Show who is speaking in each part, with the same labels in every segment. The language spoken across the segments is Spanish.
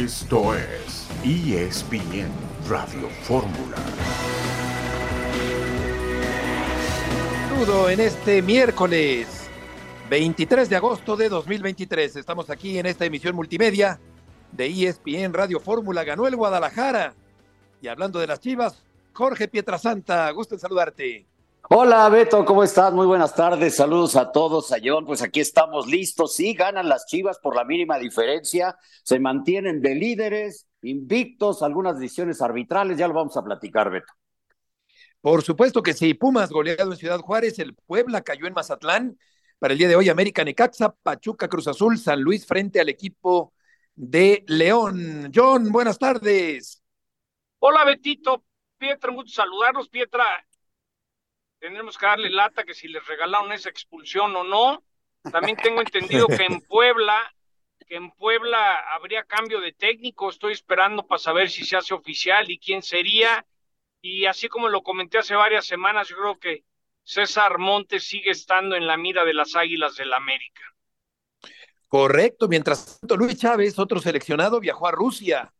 Speaker 1: Esto es ESPN Radio Fórmula.
Speaker 2: Saludo en este miércoles 23 de agosto de 2023. Estamos aquí en esta emisión multimedia de ESPN Radio Fórmula. Ganó el Guadalajara. Y hablando de las chivas, Jorge Pietrasanta, gusto en saludarte.
Speaker 3: Hola Beto, ¿cómo estás? Muy buenas tardes, saludos a todos, a John, pues aquí estamos listos, sí, ganan las Chivas por la mínima diferencia, se mantienen de líderes, invictos, algunas decisiones arbitrales, ya lo vamos a platicar, Beto.
Speaker 2: Por supuesto que sí, Pumas goleado en Ciudad Juárez, el Puebla cayó en Mazatlán, para el día de hoy América Necaxa, Pachuca Cruz Azul, San Luis frente al equipo de León. John, buenas tardes.
Speaker 4: Hola Betito, Pietra, mucho saludarlos, Pietra tenemos que darle lata que si les regalaron esa expulsión o no. También tengo entendido que en Puebla, que en Puebla habría cambio de técnico. Estoy esperando para saber si se hace oficial y quién sería. Y así como lo comenté hace varias semanas, yo creo que César Montes sigue estando en la mira de las Águilas del América.
Speaker 2: Correcto. Mientras tanto, Luis Chávez, otro seleccionado, viajó a Rusia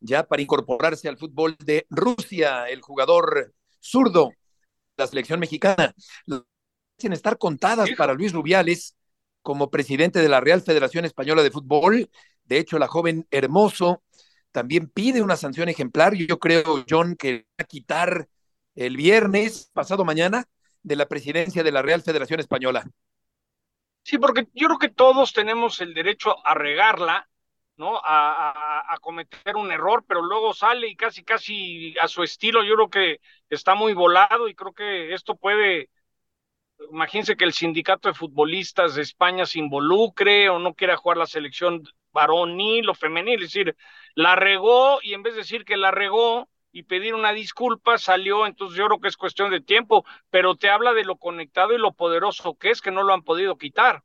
Speaker 2: ya para incorporarse al fútbol de Rusia, el jugador zurdo la selección mexicana. Deben estar contadas para Luis Rubiales como presidente de la Real Federación Española de Fútbol. De hecho, la joven Hermoso también pide una sanción ejemplar. Yo creo, John, que va a quitar el viernes, pasado mañana, de la presidencia de la Real Federación Española.
Speaker 4: Sí, porque yo creo que todos tenemos el derecho a regarla, ¿no? A, cometer un error, pero luego sale y casi, casi a su estilo, yo creo que está muy volado y creo que esto puede, imagínense que el sindicato de futbolistas de España se involucre o no quiera jugar la selección varonil o femenil, es decir, la regó y en vez de decir que la regó y pedir una disculpa, salió, entonces yo creo que es cuestión de tiempo, pero te habla de lo conectado y lo poderoso que es, que no lo han podido quitar.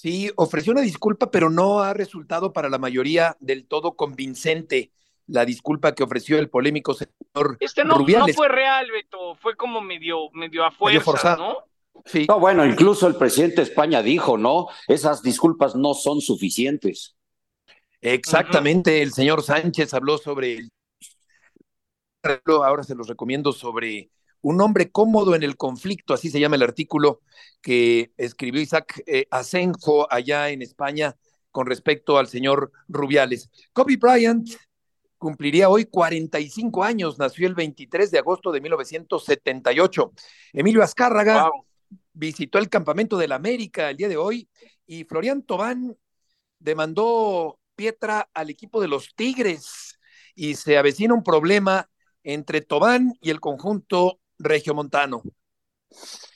Speaker 2: Sí, ofreció una disculpa, pero no ha resultado para la mayoría del todo convincente la disculpa que ofreció el polémico señor
Speaker 4: este no,
Speaker 2: Rubiales.
Speaker 4: no fue real, Beto, fue como medio, medio a fuerza, ¿no?
Speaker 3: Sí. No, bueno, incluso el presidente de España dijo, ¿no? Esas disculpas no son suficientes.
Speaker 2: Exactamente, el señor Sánchez habló sobre el... Ahora se los recomiendo sobre un hombre cómodo en el conflicto, así se llama el artículo que escribió Isaac eh, Asenjo allá en España con respecto al señor Rubiales. Kobe Bryant cumpliría hoy 45 años, nació el 23 de agosto de 1978. Emilio Azcárraga visitó el campamento del América el día de hoy y Florian Tobán demandó Pietra al equipo de los Tigres y se avecina un problema entre Tobán y el conjunto regiomontano.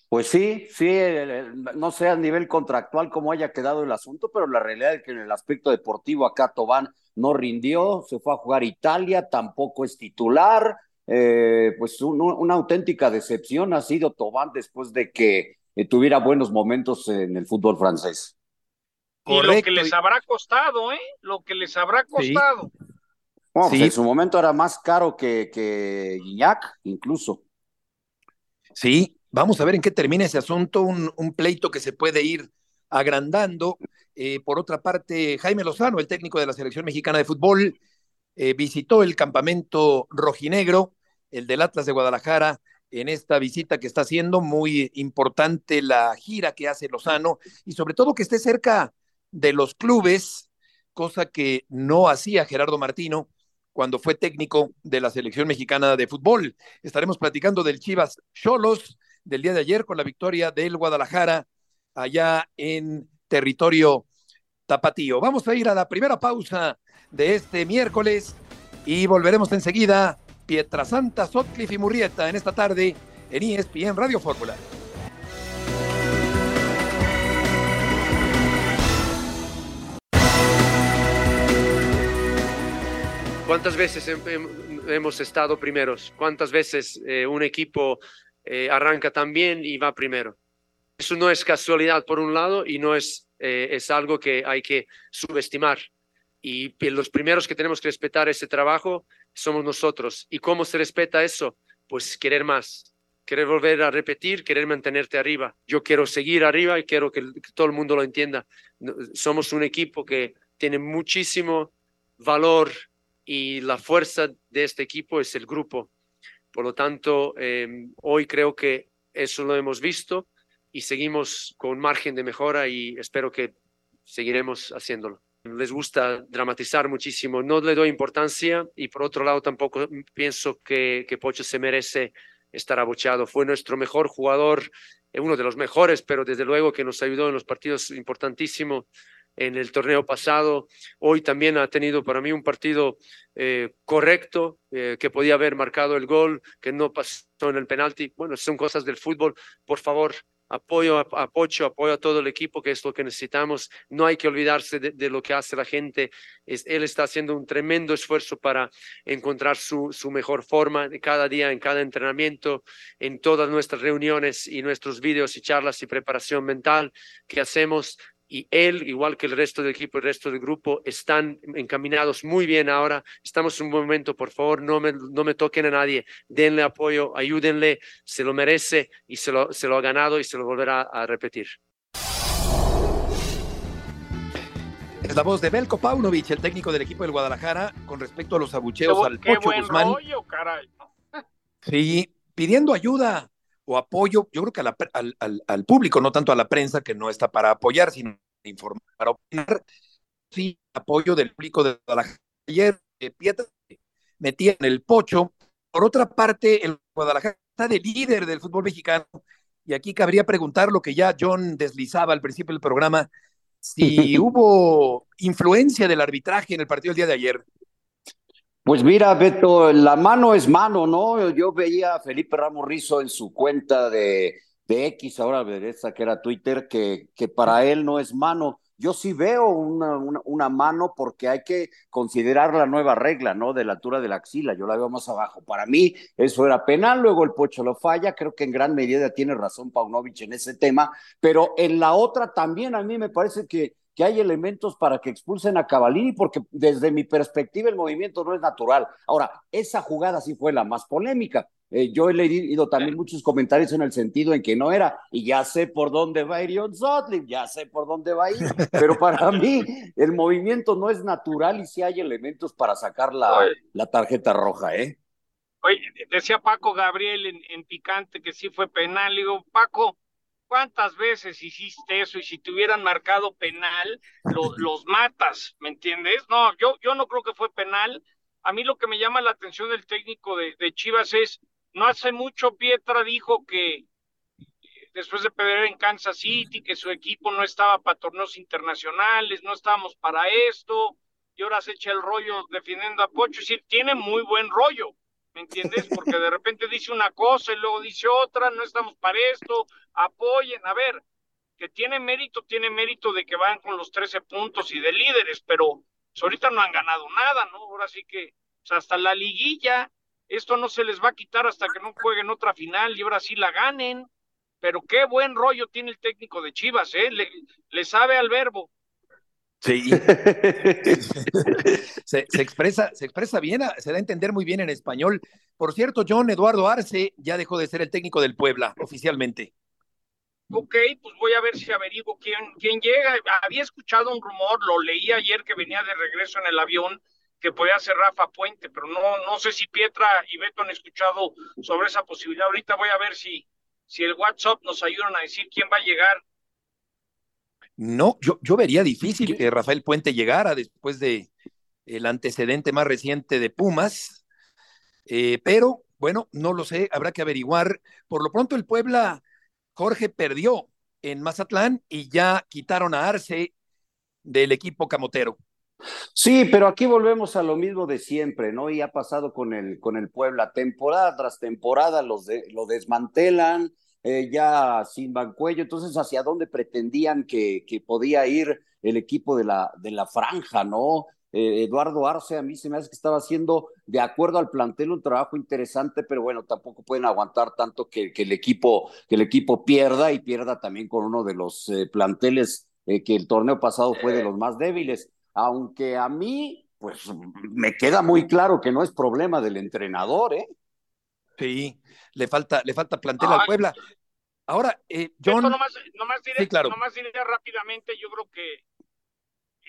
Speaker 3: Pues sí, sí, no sé a nivel contractual cómo haya quedado el asunto, pero la realidad es que en el aspecto deportivo acá Tobán no rindió, se fue a jugar Italia, tampoco es titular, eh, pues una auténtica decepción ha sido Tobán después de que eh, tuviera buenos momentos en el fútbol francés.
Speaker 4: Y lo que les habrá costado, ¿eh? Lo que les habrá costado.
Speaker 3: Bueno, pues en su momento era más caro que, que Guiñac, incluso.
Speaker 2: Sí, vamos a ver en qué termina ese asunto, un, pleito que se puede ir agrandando. Eh, por otra parte, Jaime Lozano, el técnico de la selección mexicana de fútbol, eh, visitó el campamento rojinegro, el del Atlas de Guadalajara, en esta visita que está haciendo, muy importante la gira que hace Lozano y sobre todo que esté cerca de los clubes, cosa que no hacía Gerardo Martino cuando fue técnico de la selección mexicana de fútbol. Estaremos platicando del Chivas Cholos del día de ayer con la victoria del Guadalajara allá en territorio tapatío. Vamos a ir a la primera pausa de este miércoles y volveremos enseguida. Pietrasanta, Sotcliffe y Murrieta en esta tarde en ESPN Radio Fórmula.
Speaker 5: ¿Cuántas veces hemos estado primeros? ¿Cuántas veces eh, un equipo eh, arranca también y va primero? Eso no es casualidad por un lado y no es, eh, es algo que hay que subestimar. Y los primeros que tenemos que respetar ese trabajo somos nosotros. ¿Y cómo se respeta eso? Pues querer más, querer volver a repetir, querer mantenerte arriba. Yo quiero seguir arriba y quiero que todo el mundo lo entienda. Somos un equipo que tiene muchísimo valor y la fuerza de este equipo es el grupo. Por lo tanto, eh, hoy creo que eso lo hemos visto y seguimos con margen de mejora y espero que seguiremos haciéndolo. Les gusta dramatizar muchísimo, no le doy importancia y por otro lado tampoco pienso que, que Pocho se merece estar abochado. Fue nuestro mejor jugador, eh, uno de los mejores, pero desde luego que nos ayudó en los partidos importantísimos en el torneo pasado. Hoy también ha tenido para mí un partido eh, correcto, eh, que podía haber marcado el gol, que no pasó en el penalti. Bueno, son cosas del fútbol. Por favor, apoyo a, Pocho, apoyo a todo el equipo, que es lo que necesitamos. No hay que olvidarse de, lo que hace la gente. Él está haciendo un tremendo esfuerzo para encontrar su, su mejor forma de cada día, en cada entrenamiento, en todas nuestras reuniones y nuestros vídeos y charlas y preparación mental que hacemos y él, igual que el resto del equipo, el resto del grupo, están encaminados muy bien ahora. Estamos en un momento, por favor, no me, no me toquen a nadie, denle apoyo, ayúdenle, se lo merece y se lo, se lo ha ganado y se lo volverá a repetir.
Speaker 2: Es la voz de Belko Paunovic, el técnico del equipo del Guadalajara, con respecto a los abucheos al Pocho Guzmán. Sí, pidiendo ayuda o apoyo, yo creo que al, al, público, no tanto a la prensa, que no está para apoyar, sino para informar, para opinar. Sí, apoyo del público de Guadalajara. Ayer, eh, Pietra metía en el pocho. Por otra parte, el Guadalajara está de líder del fútbol mexicano. Y aquí cabría preguntar lo que ya John deslizaba al principio del programa, si hubo influencia del arbitraje en el partido del día de ayer.
Speaker 3: Pues mira, Beto, la mano es mano, ¿no? Yo veía a Felipe Ramos Rizo en su cuenta de, de X, ahora esa que era Twitter, que, que para él no es mano. Yo sí veo una, una, mano porque hay que considerar la nueva regla, ¿no? De la altura de la axila, yo la veo más abajo. Para mí eso era penal, luego el Pocho lo falla, creo que en gran medida tiene razón Paunovic en ese tema, pero en la otra también a mí me parece que que hay elementos para que expulsen a Cavallini, porque desde mi perspectiva el movimiento no es natural. Ahora, esa jugada sí fue la más polémica. Eh, yo he leído también muchos comentarios en el sentido en que no era, y ya sé por dónde va Irion Sotling, ya sé por dónde va a ir, pero para mí el movimiento no es natural y sí hay elementos para sacar la, la tarjeta roja, ¿eh?
Speaker 4: Oye, decía Paco Gabriel en, en Picante que sí fue penal. Digo, Paco, ¿Cuántas veces hiciste eso? Y si te hubieran marcado penal, los matas, ¿me entiendes? No, yo, yo no creo que fue penal. A mí lo que me llama la atención del técnico de, Chivas es, no hace mucho Pietra dijo que después de perder en Kansas City, que su equipo no estaba para torneos internacionales, no estábamos para esto, y ahora se echa el rollo defendiendo a Pocho. Es decir, tiene muy buen rollo, ¿me entiendes? Porque de repente dice una cosa y luego dice otra, no estamos para esto, apoyen, a ver, que tiene mérito, tiene mérito de que van con los 13 puntos y de líderes, pero ahorita no han ganado nada, ¿no? Ahora sí que, pues, hasta la liguilla, esto no se les va a quitar hasta que no jueguen otra final y ahora sí la ganen, pero qué buen rollo tiene el técnico de Chivas, ¿eh? le sabe al verbo.
Speaker 2: Sí. se, expresa, se expresa bien, se da a entender muy bien en español. Por cierto, John Eduardo Arce ya dejó de ser el técnico del Puebla oficialmente.
Speaker 4: Ok, pues voy a ver si averiguo quién, quién llega. Había escuchado un rumor, lo leí ayer que venía de regreso en el avión, que podía ser Rafa Puente, pero no, no sé si Pietra y Beto han escuchado sobre esa posibilidad. Ahorita voy a ver si, si el WhatsApp nos ayudan a decir quién va a llegar
Speaker 2: no, yo, yo vería difícil que Rafael Puente llegara después de el antecedente más reciente de Pumas, eh, pero bueno, no lo sé, habrá que averiguar. Por lo pronto el Puebla, Jorge perdió en Mazatlán y ya quitaron a Arce del equipo camotero.
Speaker 3: Sí, pero aquí volvemos a lo mismo de siempre, ¿no? Y ha pasado con el, con el Puebla, temporada tras temporada los de, lo desmantelan, eh, ya sin bancuello, entonces hacia dónde pretendían que, que podía ir el equipo de la, de la franja, ¿no? Eh, Eduardo Arce a mí se me hace que estaba haciendo, de acuerdo al plantel, un trabajo interesante, pero bueno, tampoco pueden aguantar tanto que, que el, equipo, que el equipo pierda y pierda también con uno de los eh, planteles que el torneo pasado fue de los más débiles. Aunque a mí, pues me queda muy claro que no es problema del entrenador, ¿eh?
Speaker 2: Sí, le falta, le falta plantel al Puebla. Ahora, eh, John...
Speaker 4: Nomás, nomás, diré, nomás diré rápidamente, yo creo que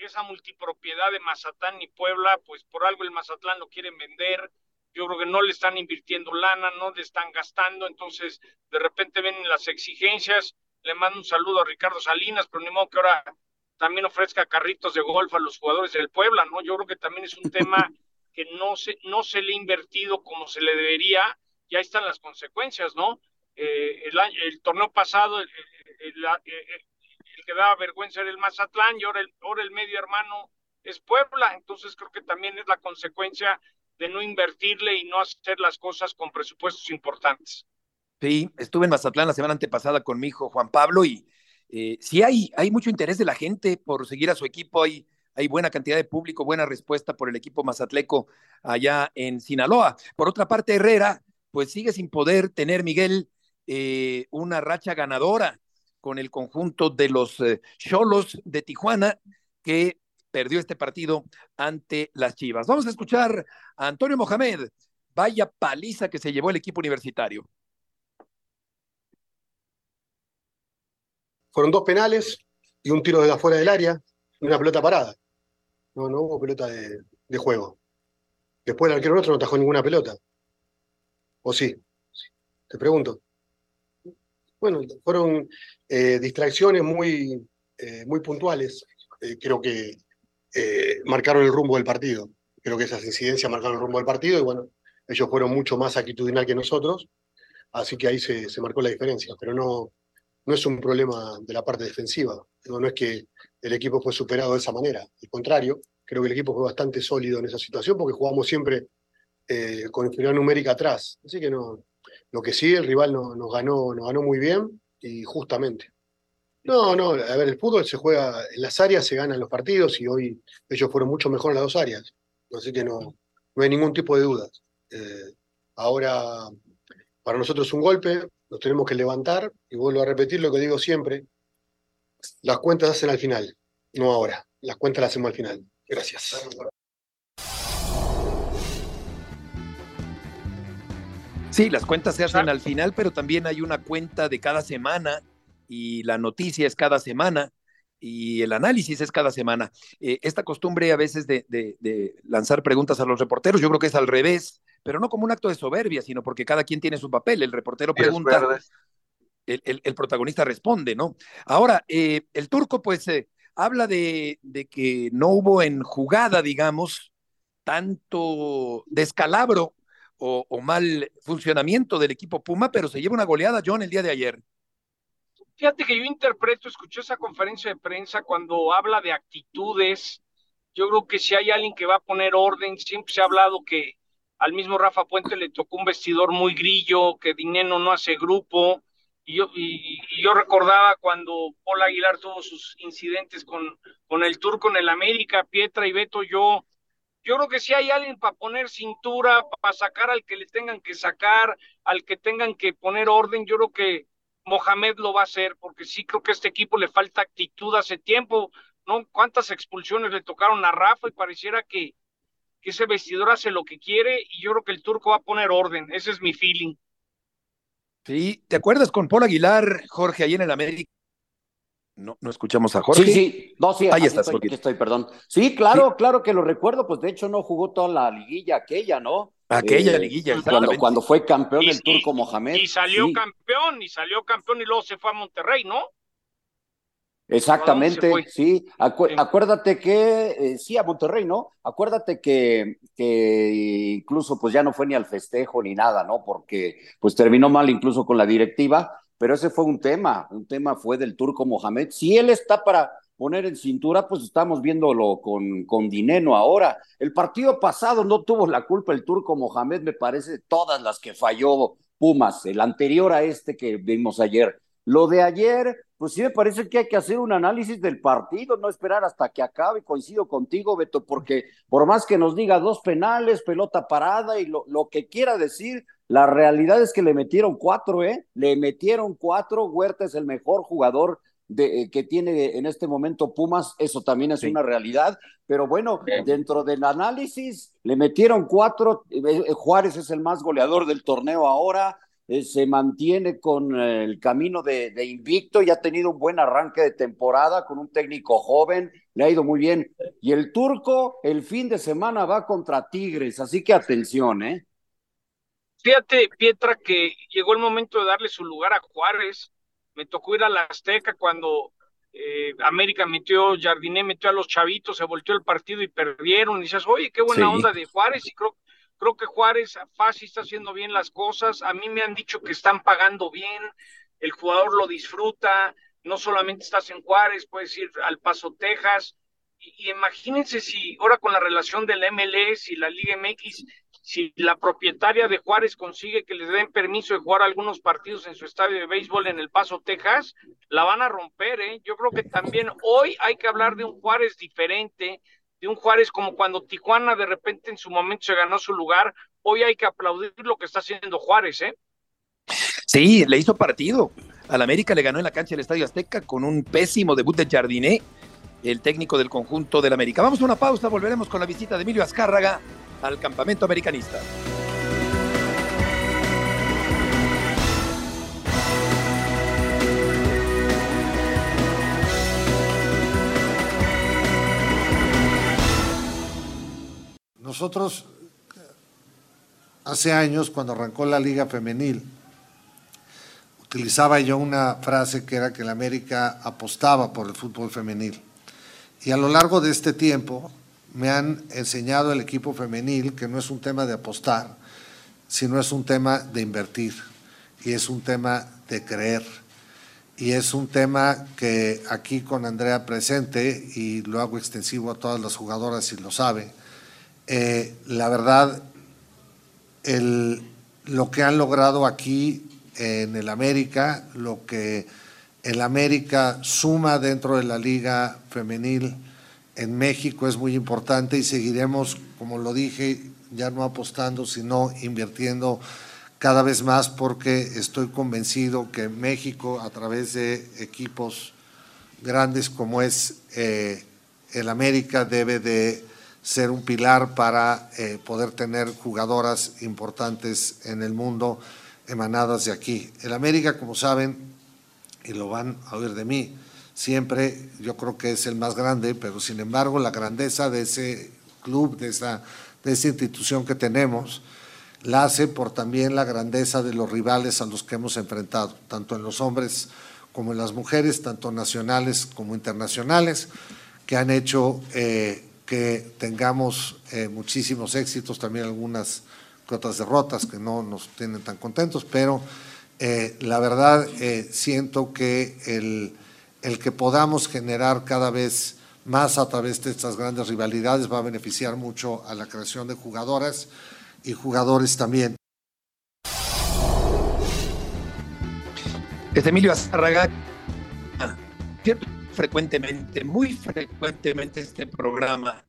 Speaker 4: esa multipropiedad de Mazatlán y Puebla, pues por algo el Mazatlán lo quieren vender, yo creo que no le están invirtiendo lana, no le están gastando, entonces de repente ven las exigencias, le mando un saludo a Ricardo Salinas, pero ni modo que ahora también ofrezca carritos de golf a los jugadores del Puebla, ¿no? Yo creo que también es un tema que no se, no se le ha invertido como se le debería, y ahí están las consecuencias, ¿no? Eh, el, el, torneo pasado, el, el, el, que daba vergüenza era el Mazatlán, y ahora el, ahora el medio hermano es Puebla, entonces creo que también es la consecuencia de no invertirle y no hacer las cosas con presupuestos importantes.
Speaker 2: Sí, estuve en Mazatlán la semana antepasada con mi hijo Juan Pablo y eh, sí hay, hay mucho interés de la gente por seguir a su equipo, hay, hay buena cantidad de público, buena respuesta por el equipo mazatleco allá en Sinaloa. Por otra parte, Herrera, pues sigue sin poder tener, Miguel, eh, una racha ganadora con el conjunto de los eh, Cholos de Tijuana, que perdió este partido ante las Chivas. Vamos a escuchar a Antonio Mohamed. Vaya paliza que se llevó el equipo universitario.
Speaker 6: Fueron dos penales y un tiro desde afuera del área y una pelota parada. No, no hubo pelota de, de juego. Después el arquero nuestro no atajó ninguna pelota. ¿O sí? Te pregunto. Bueno, fueron eh, distracciones muy, eh, muy puntuales. Eh, creo que marcaron el rumbo del partido. Creo que esas incidencias marcaron el rumbo del partido y bueno, ellos fueron mucho más actitudinal que nosotros, así que ahí se, se marcó la diferencia, pero no, no es un problema de la parte defensiva, no, no es que el equipo fue superado de esa manera, al contrario, creo que el equipo fue bastante sólido en esa situación porque jugamos siempre eh, con inferioridad numérica atrás, así que no, lo que sí, el rival no, nos, ganó, nos ganó muy bien y justamente. No, no, a ver, el fútbol se juega en las áreas, se ganan los partidos y hoy ellos fueron mucho mejor en las dos áreas. Así que no, no hay ningún tipo de dudas. Eh, ahora, para nosotros es un golpe, nos tenemos que levantar y vuelvo a repetir lo que digo siempre. Las cuentas hacen al final, no ahora. Las cuentas las hacemos al final. Gracias.
Speaker 2: Sí, las cuentas se hacen al final, pero también hay una cuenta de cada semana y la noticia es cada semana y el análisis es cada semana. Eh, esta costumbre a veces de, de, de, lanzar preguntas a los reporteros, yo creo que es al revés, pero no como un acto de soberbia, sino porque cada quien tiene su papel. El reportero pregunta, el, el, el, protagonista responde, ¿no? Ahora, eh, el turco pues eh, habla de, de que no hubo en jugada, digamos, tanto descalabro o, mal funcionamiento del equipo Puma, pero se lleva una goleada, John, el día de ayer.
Speaker 4: Fíjate que yo interpreto, escuché esa conferencia de prensa cuando habla de actitudes. Yo creo que si hay alguien que va a poner orden, siempre se ha hablado que al mismo Rafa Puente le tocó un vestidor muy grillo, que Dineno no hace grupo. Y yo, y, y yo recordaba cuando Paul Aguilar tuvo sus incidentes con, con el turco en el América, Pietra y Beto, yo, yo creo que si hay alguien para poner cintura, para sacar al que le tengan que sacar, al que tengan que poner orden, yo creo que Mohamed lo va a hacer, porque sí creo que a este equipo le falta actitud hace tiempo, ¿no? ¿Cuántas expulsiones le tocaron a Rafa y pareciera que, que ese vestidor hace lo que quiere y yo creo que el turco va a poner orden, ese es mi feeling.
Speaker 2: Sí, ¿te acuerdas con Paul Aguilar, Jorge, ahí en el América? No, no escuchamos a Jorge.
Speaker 3: Sí, sí, no, sí,
Speaker 2: ahí estás,
Speaker 3: estoy, aquí estoy, perdón. Sí, claro, sí. claro que lo recuerdo, pues de hecho no jugó toda la liguilla aquella, ¿no?
Speaker 2: Aquella eh, liguilla,
Speaker 3: cuando, cuando fue campeón
Speaker 4: y,
Speaker 3: el turco Mohamed.
Speaker 4: Y salió sí. campeón, y salió campeón y luego se fue a Monterrey, ¿no?
Speaker 3: Exactamente, sí. Acu sí. Acuérdate que, eh, sí, a Monterrey, ¿no? Acuérdate que, que incluso pues ya no fue ni al festejo ni nada, ¿no? Porque pues terminó mal incluso con la directiva, pero ese fue un tema, un tema fue del turco Mohamed. Si él está para poner en cintura, pues estamos viéndolo con, con Dineno ahora. El partido pasado no tuvo la culpa el turco Mohamed, me parece, todas las que falló Pumas, el anterior a este que vimos ayer. Lo de ayer, pues sí me parece que hay que hacer un análisis del partido, no esperar hasta que acabe. Coincido contigo, Beto, porque por más que nos diga dos penales, pelota parada y lo, lo que quiera decir, la realidad es que le metieron cuatro, ¿eh? Le metieron cuatro. Huerta es el mejor jugador de, eh, que tiene en este momento Pumas, eso también es sí. una realidad, pero bueno, dentro del análisis le metieron cuatro, eh, Juárez es el más goleador del torneo ahora, eh, se mantiene con el camino de, de, invicto y ha tenido un buen arranque de temporada con un técnico joven le ha ido muy bien. Y el turco el fin de semana va contra Tigres, así que atención, ¿eh?
Speaker 4: Fíjate, Pietra, que llegó el momento de darle su lugar a Juárez. Me tocó ir a la Azteca cuando eh, América metió, Jardiné metió a los chavitos, se volteó el partido y perdieron. Y dices, oye, qué buena onda de Juárez. Y creo, creo que Juárez fácil está haciendo bien las cosas. A mí me han dicho que están pagando bien, el jugador lo disfruta, no solamente estás en Juárez, puedes ir al Paso, Texas, y, imagínense si ahora con la relación del MLS y la Liga MX, si la propietaria de Juárez consigue que les den permiso de jugar algunos partidos en su estadio de béisbol en El Paso, Texas, la van a romper, ¿eh? Yo creo que también hoy hay que hablar de un Juárez diferente, de un Juárez como cuando Tijuana de repente en su momento se ganó su lugar, hoy hay que aplaudir lo que está haciendo Juárez, ¿eh?
Speaker 2: Sí, le hizo partido. Al América le ganó en la cancha del Estadio Azteca con un pésimo debut de Jardiné, el técnico del conjunto del América. Vamos a una pausa, volveremos con la visita de Emilio Azcárraga al campamento americanista.
Speaker 7: Nosotros, hace años, cuando arrancó la Liga Femenil, utilizaba yo una frase que era que la América apostaba por el fútbol femenil. Y a lo largo de este tiempo me han enseñado el equipo femenil que no es un tema de apostar, sino es un tema de invertir y es un tema de creer. Y es un tema que aquí con Andrea presente, y lo hago extensivo a todas las jugadoras si lo sabe, eh, la verdad, lo que han logrado aquí en el América, lo que el América suma dentro de la liga femenil en México es muy importante y seguiremos, como lo dije, ya no apostando, sino invirtiendo cada vez más porque estoy convencido que México, a través de equipos grandes como es eh, el América, debe de ser un pilar para eh, poder tener jugadoras importantes en el mundo emanadas de aquí. El América, como saben, y lo van a oír de mí, siempre yo creo que es el más grande, pero sin embargo la grandeza de ese club, de esa, de esa institución que tenemos, la hace por también la grandeza de los rivales a los que hemos enfrentado, tanto en los hombres como en las mujeres, tanto nacionales como internacionales, que han hecho eh, que tengamos eh, muchísimos éxitos, también algunas otras derrotas que no nos tienen tan contentos, pero eh, la verdad eh, siento que el, el que podamos generar cada vez más a través de estas grandes rivalidades va a beneficiar mucho a la creación de jugadoras y jugadores también.
Speaker 2: Es Emilio Azárraga, frecuentemente, muy frecuentemente este programa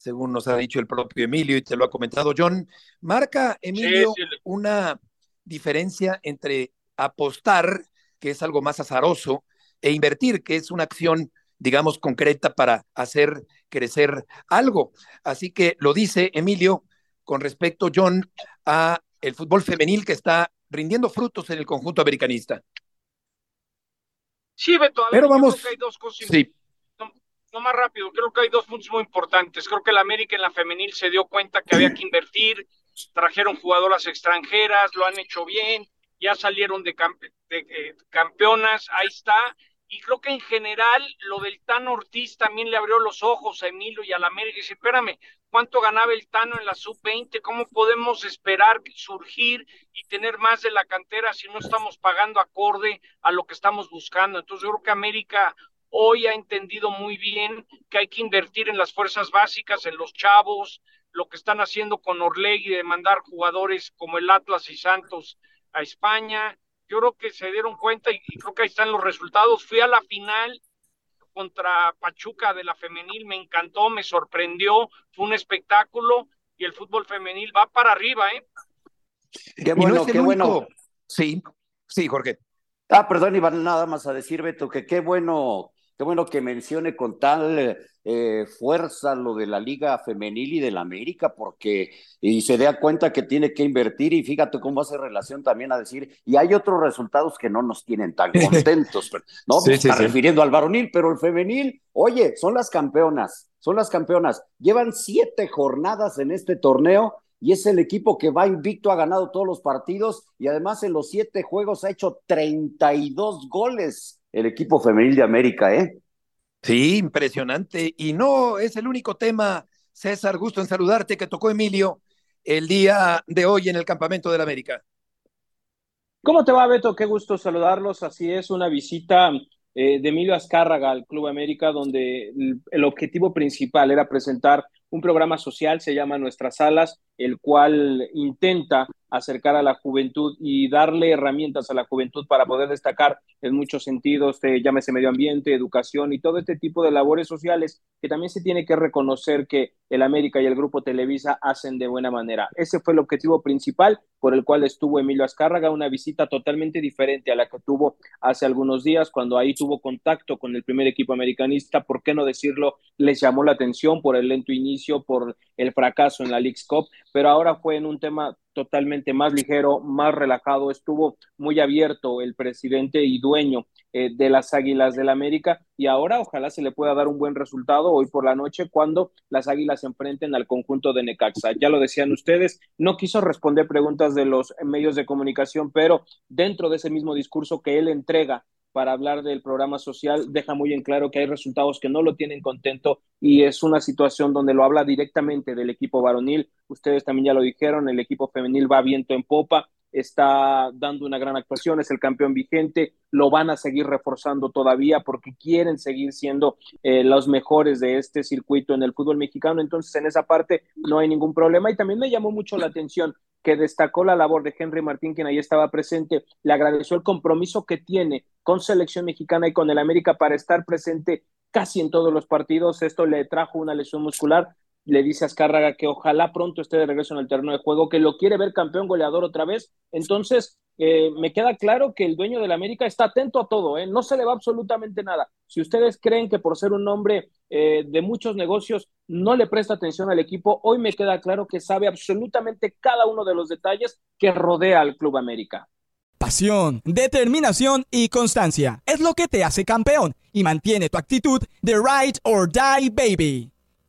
Speaker 2: según nos ha dicho el propio Emilio y te lo ha comentado John. Marca, Emilio, una diferencia entre apostar, que es algo más azaroso, e invertir, que es una acción, digamos, concreta para hacer crecer algo. Así que lo dice Emilio con respecto, John, a el fútbol femenil que está rindiendo frutos en el conjunto americanista.
Speaker 4: Sí, Beto,
Speaker 2: Pero vamos,
Speaker 4: hay dos cosas
Speaker 2: sí
Speaker 4: no más rápido, creo que hay dos puntos muy importantes. Creo que el América en la femenil se dio cuenta que había que invertir, trajeron jugadoras extranjeras, lo han hecho bien, ya salieron de, eh, campeonas, ahí está. Y creo que en general lo del Tano Ortiz también le abrió los ojos a Emilio y a la América. Y dice, espérame, ¿cuánto ganaba el Tano en la sub-20? ¿Cómo podemos esperar surgir y tener más de la cantera si no estamos pagando acorde a lo que estamos buscando? Entonces yo creo que América hoy ha entendido muy bien que hay que invertir en las fuerzas básicas, en los chavos, lo que están haciendo con Orlegui de mandar jugadores como el Atlas y Santos a España. Yo creo que se dieron cuenta y, creo que ahí están los resultados. Fui a la final contra Pachuca de la femenil, me encantó, me sorprendió, fue un espectáculo y el fútbol femenil va para arriba, ¿eh?
Speaker 3: Qué bueno, qué bueno.
Speaker 2: Sí, sí, Jorge.
Speaker 3: Ah, perdón, Iván, nada más a decir, Beto, que qué bueno Qué bueno que mencione con tal eh, fuerza lo de la Liga Femenil y de la América, porque y se da cuenta que tiene que invertir y fíjate cómo hace relación también a decir, y hay otros resultados que no nos tienen tan contentos, ¿no?
Speaker 2: Sí, sí,
Speaker 3: está
Speaker 2: sí.
Speaker 3: refiriendo al varonil, pero el femenil, oye, son las campeonas, son las campeonas. Llevan siete jornadas en este torneo y es el equipo que va invicto, ha ganado todos los partidos y además en los siete juegos ha hecho 32 goles el equipo femenil de América, ¿eh?
Speaker 2: Sí, impresionante. Y no es el único tema, César, gusto en saludarte, que tocó Emilio el día de hoy en el Campamento del América.
Speaker 8: ¿Cómo te va, Beto? Qué gusto saludarlos. Así es, una visita eh, de Emilio Azcárraga al Club América, donde el, el, objetivo principal era presentar un programa social, se llama Nuestras Alas, el cual intenta acercar a la juventud y darle herramientas a la juventud para poder destacar en muchos sentidos, eh, llámese medio ambiente, educación y todo este tipo de labores sociales que también se tiene que reconocer que el América y el Grupo Televisa hacen de buena manera. Ese fue el objetivo principal por el cual estuvo Emilio Azcárraga, una visita totalmente diferente a la que tuvo hace algunos días, cuando ahí tuvo contacto con el primer equipo americanista, ¿por qué no decirlo? Les llamó la atención por el lento inicio, por el fracaso en la League's Cup, pero ahora fue en un tema totalmente más ligero, más relajado, estuvo muy abierto el presidente y dueño eh, de las Águilas del América y ahora ojalá se le pueda dar un buen resultado hoy por la noche cuando las Águilas se enfrenten al conjunto de Necaxa. Ya lo decían ustedes, no quiso responder preguntas de los medios de comunicación, pero dentro de ese mismo discurso que él entrega para hablar del programa social, deja muy en claro que hay resultados que no lo tienen contento y es una situación donde lo habla directamente del equipo varonil. Ustedes también ya lo dijeron, el equipo femenil va viento en popa, está dando una gran actuación, es el campeón vigente, lo van a seguir reforzando todavía porque quieren seguir siendo eh, los mejores de este circuito en el fútbol mexicano, entonces en esa parte no hay ningún problema y también me llamó mucho la atención que destacó la labor de Henry Martín, quien ahí estaba presente, le agradeció el compromiso que tiene con selección mexicana y con el América para estar presente casi en todos los partidos. Esto le trajo una lesión muscular. Le dice a Azcárraga que ojalá pronto esté de regreso en el terreno de juego, que lo quiere ver campeón goleador otra vez. Entonces, eh, me queda claro que el dueño del América está atento a todo, ¿eh? no se le va absolutamente nada. Si ustedes creen que por ser un hombre eh, de muchos negocios no le presta atención al equipo, hoy me queda claro que sabe absolutamente cada uno de los detalles que rodea al Club América.
Speaker 9: Pasión, determinación y constancia es lo que te hace campeón y mantiene tu actitud de ride or die baby.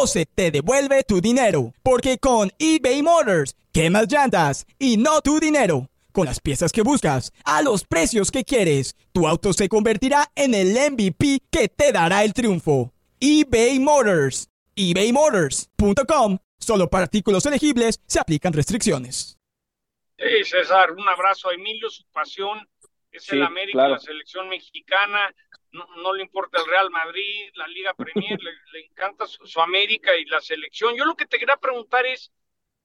Speaker 9: o se te devuelve tu dinero. Porque con eBay Motors, quemas llantas y no tu dinero. Con las piezas que buscas, a los precios que quieres, tu auto se convertirá en el MVP que te dará el triunfo. eBay Motors. ebaymotors.com Solo para artículos elegibles se aplican restricciones.
Speaker 4: Sí, César, un abrazo a Emilio, su pasión es
Speaker 8: Sí,
Speaker 4: el América,
Speaker 8: claro.
Speaker 4: la selección mexicana, no, no le importa el Real Madrid, la Liga Premier, le, encanta su, su América y la selección. Yo lo que te quería preguntar es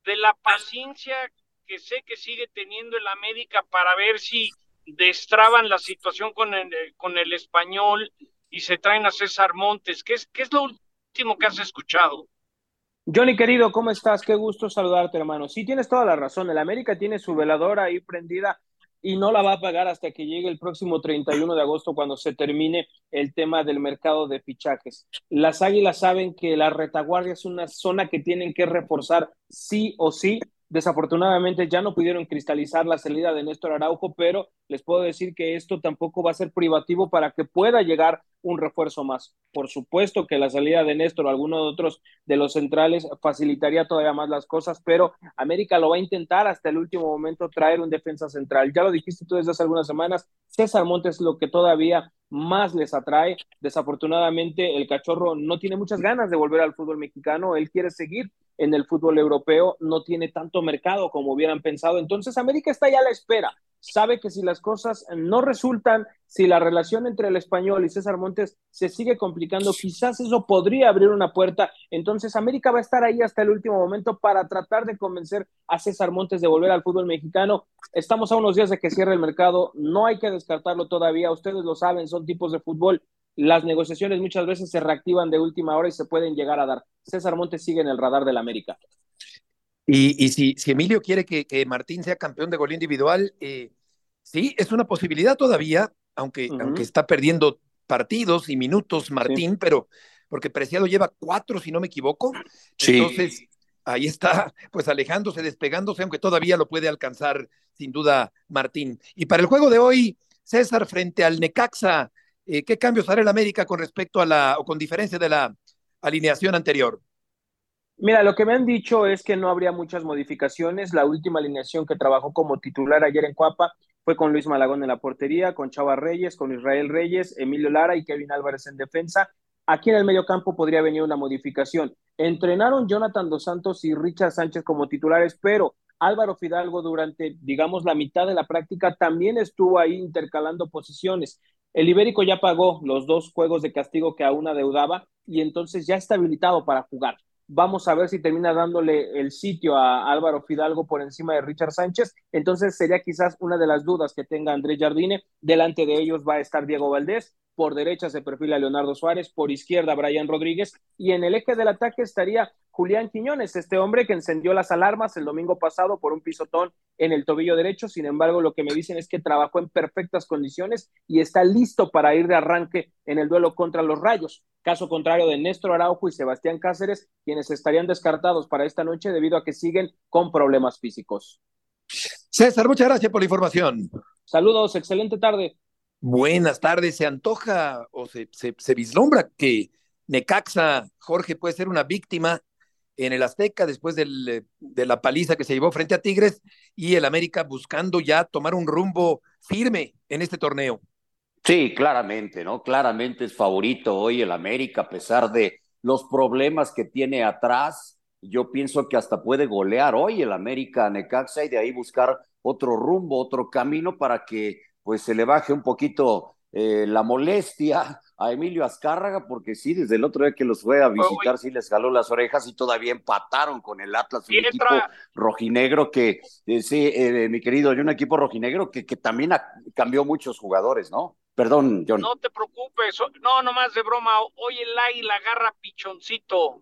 Speaker 4: de la paciencia que sé que sigue teniendo el América para ver si destraban la situación con el, con el español y se traen a César Montes. ¿Qué es, qué es lo último que has escuchado?
Speaker 8: Johnny querido, ¿cómo estás? Qué gusto saludarte, hermano. Sí, tienes toda la razón. El América tiene su veladora ahí prendida y no la va a apagar hasta que llegue el próximo 31 de agosto cuando se termine el tema del mercado de fichajes. Las Águilas saben que la retaguardia es una zona que tienen que reforzar sí o sí. Desafortunadamente ya no pudieron cristalizar la salida de Néstor Araujo, pero les puedo decir que esto tampoco va a ser privativo para que pueda llegar un refuerzo más. Por supuesto que la salida de Néstor o alguno de otros de los centrales facilitaría todavía más las cosas, pero América lo va a intentar hasta el último momento traer un defensa central. Ya lo dijiste tú desde hace algunas semanas, César Montes lo que todavía más les atrae. Desafortunadamente el cachorro no tiene muchas ganas de volver al fútbol mexicano, él quiere seguir en el fútbol europeo, no tiene tanto mercado como hubieran pensado. Entonces América está ya a la espera. sabe que si las cosas no resultan, si la relación entre el español y César Montes se sigue complicando, quizás eso podría abrir una puerta. Entonces América va a estar ahí hasta el último momento para tratar de convencer a César Montes de volver al fútbol mexicano. Estamos a unos días de que cierre el mercado, no hay que descartarlo todavía, ustedes lo saben, son tipos de fútbol. Las negociaciones muchas veces se reactivan de última hora y se pueden llegar a dar. César Montes sigue en el radar del América.
Speaker 2: Y, si, si, Emilio quiere que, Martín sea campeón de gol individual, eh, sí, es una posibilidad todavía, aunque, aunque está perdiendo partidos y minutos Martín, pero porque Preciado lleva cuatro, si no me equivoco. Entonces, ahí está, pues alejándose, despegándose, aunque todavía lo puede alcanzar, sin duda, Martín. Y para el juego de hoy, César frente al Necaxa, eh, ¿qué cambios hará el América con respecto a la, o con diferencia de la alineación anterior?
Speaker 8: Mira, lo que me han dicho es que no habría muchas modificaciones. La última alineación que trabajó como titular ayer en Cuapa fue con Luis Malagón en la portería, con Chava Reyes, con Israel Reyes, Emilio Lara y Kevin Álvarez en defensa. Aquí en el medio campo podría venir una modificación. Entrenaron Jonathan Dos Santos y Richard Sánchez como titulares, pero Álvaro Fidalgo durante, digamos, la mitad de la práctica también estuvo ahí intercalando posiciones. El Ibérico ya pagó los dos juegos de castigo que aún adeudaba y entonces ya está habilitado para jugar. Vamos a ver si termina dándole el sitio a Álvaro Fidalgo por encima de Richard Sánchez. Entonces sería quizás una de las dudas que tenga Andrés Jardine. Delante de ellos va a estar Diego Valdés. Por derecha se perfila Leonardo Suárez. Por izquierda Brian Rodríguez. Y en el eje del ataque estaría Julián Quiñones, este hombre que encendió las alarmas el domingo pasado por un pisotón en el tobillo derecho. Sin embargo, lo que me dicen es que trabajó en perfectas condiciones y está listo para ir de arranque en el duelo contra los Rayos. Caso contrario de Néstor Araujo y Sebastián Cáceres, quienes estarían descartados para esta noche debido a que siguen con problemas físicos.
Speaker 2: César, muchas gracias por la información.
Speaker 8: Saludos, excelente tarde.
Speaker 2: Buenas tardes. ¿Se antoja o se, se vislumbra que Necaxa, Jorge, puede ser una víctima en el Azteca después del, de la paliza que se llevó frente a Tigres y el América buscando ya tomar un rumbo firme en este torneo.
Speaker 3: Sí, claramente, ¿no? Claramente es favorito hoy el América a pesar de los problemas que tiene atrás. Yo pienso que hasta puede golear hoy el América a Necaxa y de ahí buscar otro rumbo, otro camino para que pues se le baje un poquito eh, la molestia a Emilio Azcárraga, porque sí, desde el otro día que los fue a visitar, sí les jaló las orejas y todavía empataron con el Atlas, un equipo rojinegro que, eh, sí, eh, mi querido, hay un equipo rojinegro que, que también cambió muchos jugadores, ¿no? Perdón, John.
Speaker 4: No te preocupes, no, nomás de broma, hoy el águila agarra pichoncito,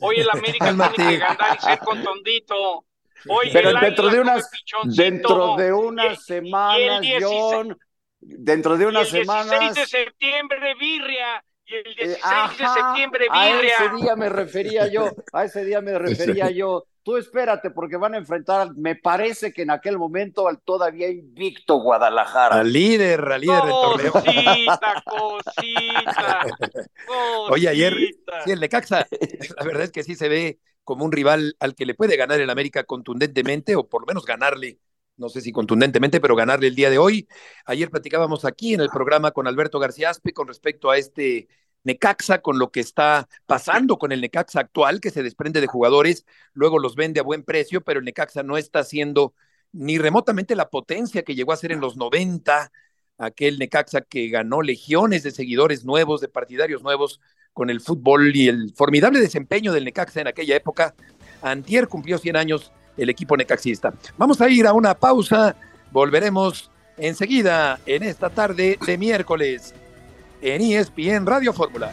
Speaker 4: hoy el América tiene que ganar y ser contondito. Hoy
Speaker 3: Pero dentro de unas, dentro de unas semanas, John dentro de una semana.
Speaker 4: El 16 de septiembre, Birria. Y el 16 de septiembre, Birria.
Speaker 3: A ese día me refería yo, a ese día me refería yo. Tú espérate, porque van a enfrentar, me parece que en aquel momento al todavía invicto Guadalajara.
Speaker 2: Al líder, al líder del torneo.
Speaker 4: Cosita, cosita.
Speaker 2: Oye, ayer, sí, el Necaxa, la verdad es que sí se ve como un rival al que le puede ganar el América contundentemente, o por lo menos ganarle no sé si contundentemente, pero ganarle el día de hoy. Ayer platicábamos aquí en el programa con Alberto García Aspe con respecto a este Necaxa, con lo que está pasando con el Necaxa actual, que se desprende de jugadores, luego los vende a buen precio, pero el Necaxa no está haciendo ni remotamente la potencia que llegó a ser en los 90, aquel Necaxa que ganó legiones de seguidores nuevos, de partidarios nuevos con el fútbol y el formidable desempeño del Necaxa en aquella época. Antier cumplió 100 años el equipo necaxista. Vamos a ir a una pausa, volveremos enseguida en esta tarde de miércoles en ESPN Radio Fórmula.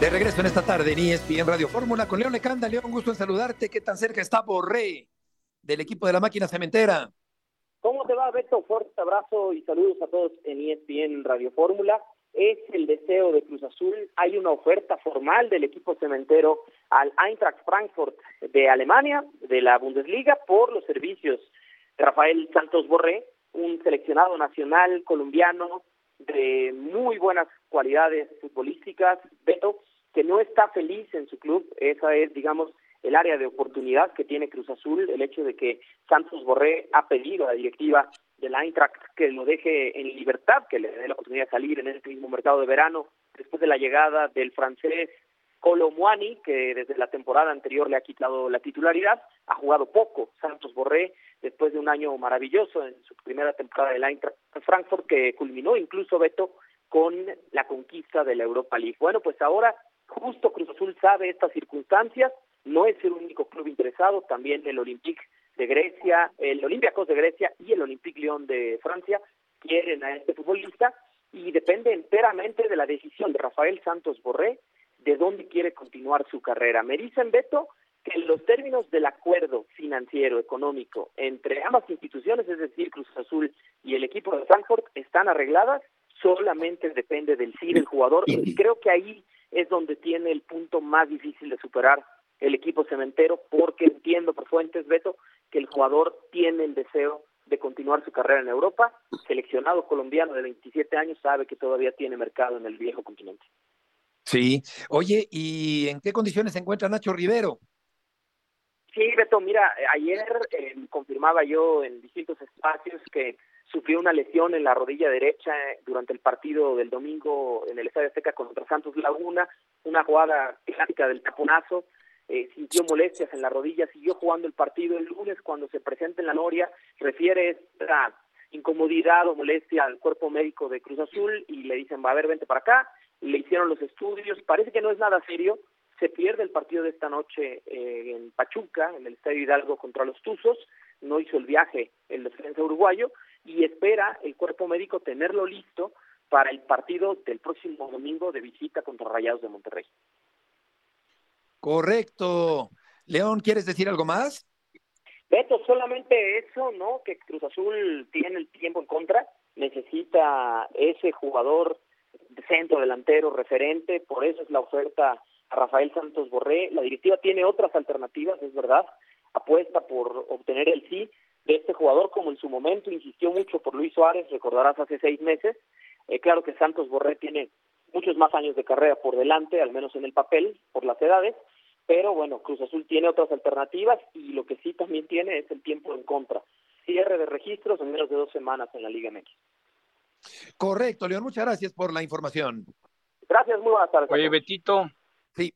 Speaker 2: De regreso en esta tarde en ESPN Radio Fórmula con León Lecanda. León, gusto en saludarte. ¿Qué tan cerca está Borré del equipo de la máquina cementera?
Speaker 10: ¿Cómo te va, Beto? Fuerte abrazo y saludos a todos en ESPN Radio Fórmula es el deseo de Cruz Azul. Hay una oferta formal del equipo cementero al Eintracht Frankfurt de Alemania, de la Bundesliga, por los servicios de Rafael Santos Borré, un seleccionado nacional colombiano de muy buenas cualidades futbolísticas, Beto, que no está feliz en su club. Esa es, digamos, el área de oportunidad que tiene Cruz Azul, el hecho de que Santos Borré ha pedido a la directiva del Eintracht que lo deje en libertad, que le dé la oportunidad de salir en este mismo mercado de verano, después de la llegada del francés Colomwani, que desde la temporada anterior le ha quitado la titularidad, ha jugado poco. Santos Borré, después de un año maravilloso en su primera temporada del Eintracht Frankfurt, que culminó incluso Beto con la conquista de la Europa League. Bueno, pues ahora justo Cruz Azul sabe estas circunstancias, no es el único club interesado, también el Olympique de Grecia, el Olympiacos de Grecia y el Olympique Lyon de Francia quieren a este futbolista y depende enteramente de la decisión de Rafael Santos Borré de dónde quiere continuar su carrera. Me dicen, Beto, que en los términos del acuerdo financiero, económico entre ambas instituciones, es decir, Cruz Azul y el equipo de Frankfurt, están arregladas, solamente depende del sí del jugador y creo que ahí es donde tiene el punto más difícil de superar el equipo cementero, porque entiendo por fuentes, Beto, que el jugador tiene el deseo de continuar su carrera en Europa. Seleccionado colombiano de 27 años sabe que todavía tiene mercado en el viejo continente.
Speaker 2: Sí. Oye, ¿y en qué condiciones se encuentra Nacho Rivero?
Speaker 10: Sí, Beto, mira, ayer eh, confirmaba yo en distintos espacios que sufrió una lesión en la rodilla derecha eh, durante el partido del domingo en el Estadio Azteca contra Santos Laguna, una jugada clásica del taponazo, eh, sintió molestias en la rodilla, siguió jugando el partido el lunes cuando se presenta en la Noria, refiere esta incomodidad o molestia al cuerpo médico de Cruz Azul y le dicen, va a ver, vente para acá, le hicieron los estudios, parece que no es nada serio, se pierde el partido de esta noche eh, en Pachuca, en el Estadio Hidalgo contra los Tuzos, no hizo el viaje el defensa uruguayo y espera el cuerpo médico tenerlo listo para el partido del próximo domingo de visita contra Rayados de Monterrey.
Speaker 2: Correcto. León, ¿quieres decir algo más?
Speaker 10: Beto, solamente eso, ¿no? Que Cruz Azul tiene el tiempo en contra, necesita ese jugador de centro delantero referente, por eso es la oferta a Rafael Santos Borré. La directiva tiene otras alternativas, es verdad, apuesta por obtener el sí de este jugador, como en su momento insistió mucho por Luis Suárez, recordarás hace seis meses. Eh, claro que Santos Borré tiene muchos más años de carrera por delante, al menos en el papel, por las edades, pero bueno, Cruz Azul tiene otras alternativas y lo que sí también tiene es el tiempo en contra. Cierre de registros en menos de dos semanas en la Liga MX.
Speaker 2: Correcto, León, muchas gracias por la información.
Speaker 10: Gracias, muy buenas tardes.
Speaker 4: Oye, Betito.
Speaker 2: Sí.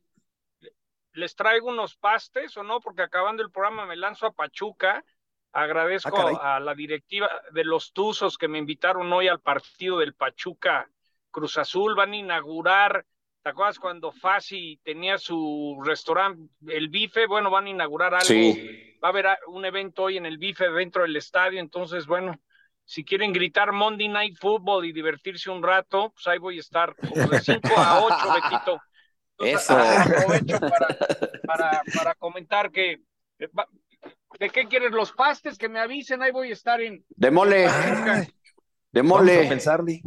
Speaker 4: ¿Les traigo unos pastes o no? Porque acabando el programa me lanzo a Pachuca. Agradezco
Speaker 2: Ah,
Speaker 4: a la directiva de los Tuzos que me invitaron hoy al partido del Pachuca Cruz Azul. Van a inaugurar, ¿te acuerdas cuando Fasi tenía su restaurante, el bife? Bueno, van a inaugurar algo.
Speaker 3: Sí.
Speaker 4: Va a haber un evento hoy en el bife dentro del estadio. Entonces, bueno, si quieren gritar Monday Night Football y divertirse un rato, pues ahí voy a estar como de 5 a 8, Betito. Entonces,
Speaker 3: Eso.
Speaker 4: Aprovecho para, para, para comentar que eh, ¿De qué quieres los pastes? Que me avisen, ahí voy a estar en
Speaker 3: De mole,
Speaker 2: Ah,
Speaker 3: de
Speaker 2: vamos a
Speaker 3: mole.
Speaker 2: pensarle.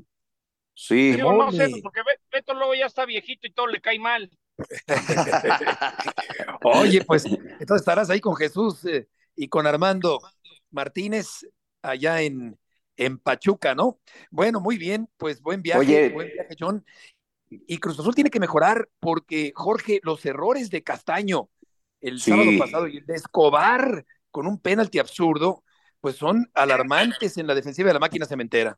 Speaker 3: Sí.
Speaker 4: Digo, no sé, porque Be- Beto luego ya está viejito y todo le cae mal.
Speaker 2: Oye, pues entonces estarás ahí con Jesús eh, y con Armando Martínez allá en, en Pachuca, ¿no? Bueno, muy bien, pues buen viaje,
Speaker 3: Oye.
Speaker 2: buen viaje, John. Y Cruz Azul tiene que mejorar porque, Jorge, los errores de Castaño el
Speaker 3: Sí.
Speaker 2: sábado pasado y el de Escobar con un penalti absurdo, pues son alarmantes en la defensiva de la máquina cementera.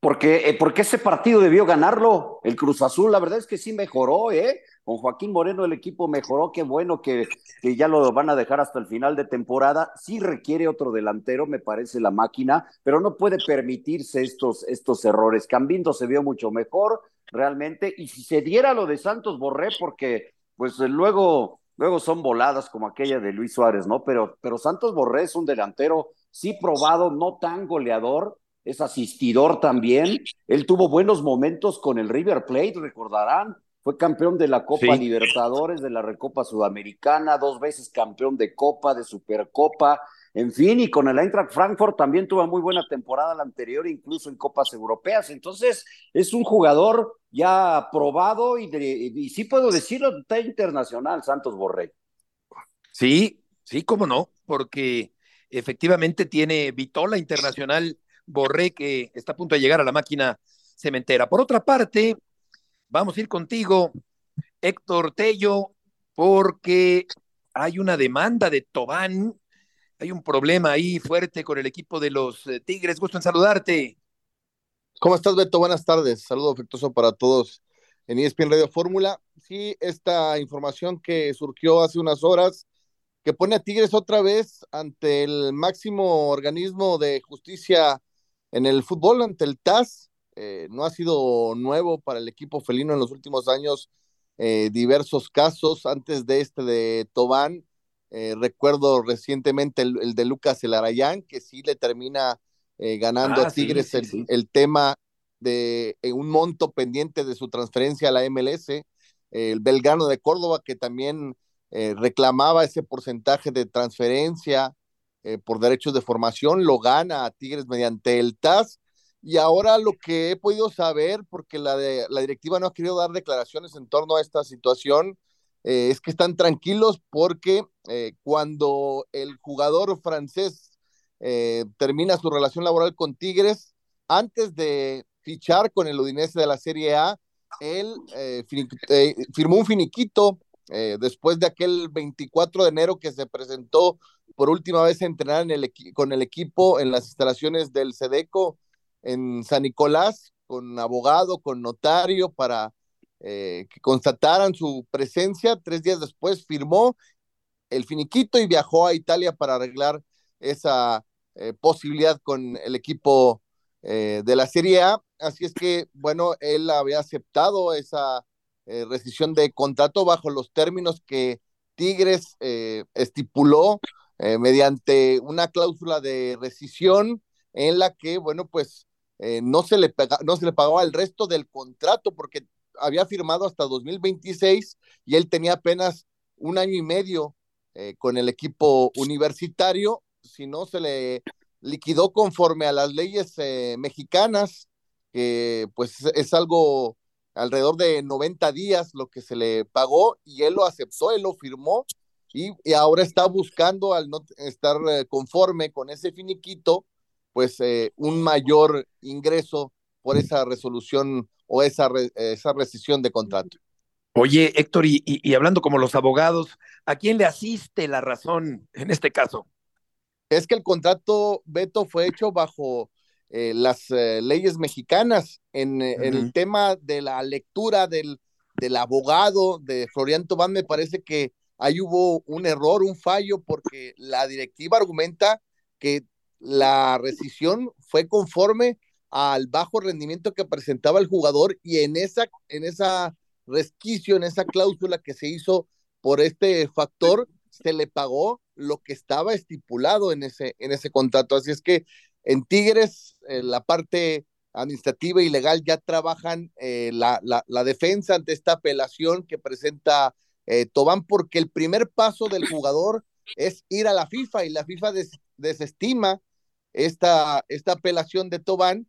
Speaker 3: Porque, eh, porque ese partido debió ganarlo. El Cruz Azul, la verdad es que sí mejoró, ¿eh? Con Joaquín Moreno el equipo mejoró, qué bueno que, que ya lo van a dejar hasta el final de temporada. Sí requiere otro delantero, me parece la máquina, pero no puede permitirse estos, estos errores. Cambindo se vio mucho mejor, realmente, y si se diera lo de Santos Borré, porque pues eh, luego, luego son voladas como aquella de Luis Suárez, ¿no? Pero, pero Santos Borré es un delantero, sí probado, no tan goleador, es asistidor también. Él tuvo buenos momentos con el River Plate, recordarán. Fue campeón de la Copa
Speaker 2: Sí.
Speaker 3: Libertadores, de la Recopa Sudamericana, dos veces campeón de Copa, de Supercopa, en fin, y con el Eintracht Frankfurt también tuvo muy buena temporada la anterior, incluso en Copas Europeas. Entonces, es un jugador ya probado y, de- y sí puedo decirlo, está internacional, Santos Borré.
Speaker 2: Sí, sí, cómo no, porque efectivamente tiene Vitola Internacional Borré que está a punto de llegar a la máquina cementera. Por otra parte, vamos a ir contigo, Héctor Tello, porque hay una demanda de Tobán, hay un problema ahí fuerte con el equipo de los eh, Tigres. Gusto en saludarte.
Speaker 11: ¿Cómo estás, Beto? Buenas tardes. Saludo afectuoso para todos en ESPN Radio Fórmula. Sí, esta información que surgió hace unas horas, que pone a Tigres otra vez ante el máximo organismo de justicia en el fútbol, ante el TAS. Eh, no ha sido nuevo para el equipo felino en los últimos años eh, diversos casos. Antes de este de Tobán, eh, recuerdo recientemente el, de Lucas Elarayán, que sí le termina ganando a ah, Tigres el, tema de un monto pendiente de su transferencia a la MLS. el Belgrano de Córdoba, que también reclamaba ese porcentaje de transferencia por derechos de formación, lo gana a Tigres mediante el TAS y ahora lo que he podido saber, porque la, de, la directiva no ha querido dar declaraciones en torno a esta situación, eh, es que están tranquilos porque eh, cuando el jugador francés eh, termina su relación laboral con Tigres, antes de fichar con el Udinese de la Serie A, él firmó un finiquito después de aquel 24 de enero que se presentó por última vez entrenar en el con el equipo en las instalaciones del Sedeco en San Nicolás con abogado, con notario para eh, que constataran su presencia. Tres días después firmó el finiquito y viajó a Italia para arreglar esa eh, posibilidad con el equipo eh, de la Serie A. Así es que, bueno, él había aceptado esa rescisión de contrato bajo los términos que Tigres estipuló mediante una cláusula de rescisión en la que, bueno, pues eh, no, se le no se le pagaba el resto del contrato porque había firmado hasta 2026 y él tenía apenas un año y medio eh, con el equipo universitario, si no se le liquidó conforme a las leyes eh, mexicanas, que pues es algo alrededor de 90 días lo que se le pagó y él lo aceptó, él lo firmó y, y ahora está buscando al no estar conforme con ese finiquito, pues eh, un mayor ingreso por esa resolución o esa, esa rescisión de contrato.
Speaker 2: Oye, Héctor, y, hablando como los abogados, ¿a quién le asiste la razón en este caso?
Speaker 11: Es que el contrato, Beto, fue hecho bajo eh, las eh, leyes mexicanas en, el tema de la lectura del, del abogado de Florian Tobán. Me parece que ahí hubo un error, un fallo, porque la directiva argumenta que la rescisión fue conforme al bajo rendimiento que presentaba el jugador y en esa, en esa resquicio, en esa cláusula que se hizo por este factor, se le pagó lo que estaba estipulado en ese, en ese contrato. Así es que en Tigres, eh, la parte administrativa y legal ya trabajan eh, la, la, defensa ante esta apelación que presenta eh, Tobán, porque el primer paso del jugador es ir a la FIFA y la FIFA desestima esta, esta apelación de Tobán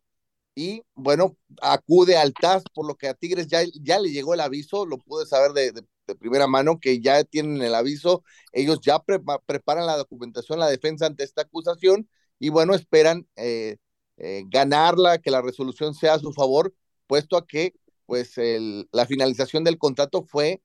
Speaker 11: y bueno, acude al TAS, por lo que a Tigres ya, ya le llegó el aviso, lo pude saber de, primera mano, que ya tienen el aviso, ellos ya preparan la documentación, la defensa ante esta acusación y bueno, esperan eh, eh, ganarla, que la resolución sea a su favor, puesto a que pues la finalización del contrato fue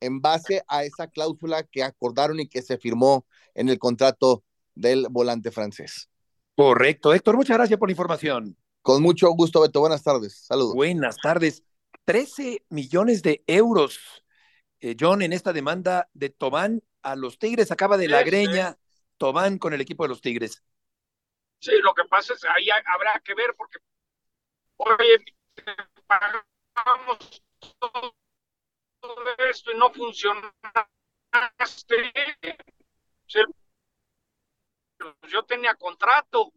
Speaker 11: en base a esa cláusula que acordaron y que se firmó en el contrato del volante francés.
Speaker 2: Correcto. Héctor, muchas gracias por la información.
Speaker 11: Con mucho gusto, Beto. Buenas tardes. Saludos.
Speaker 2: Buenas tardes. 13 millones de euros, eh, John, en esta demanda de Tobán a los Tigres. Acaba de la greña Tobán con el equipo de los Tigres.
Speaker 4: Sí, lo que pasa es que ahí habrá que ver porque, oye, pagamos todo esto y no funcionaste. yo tenía contrato.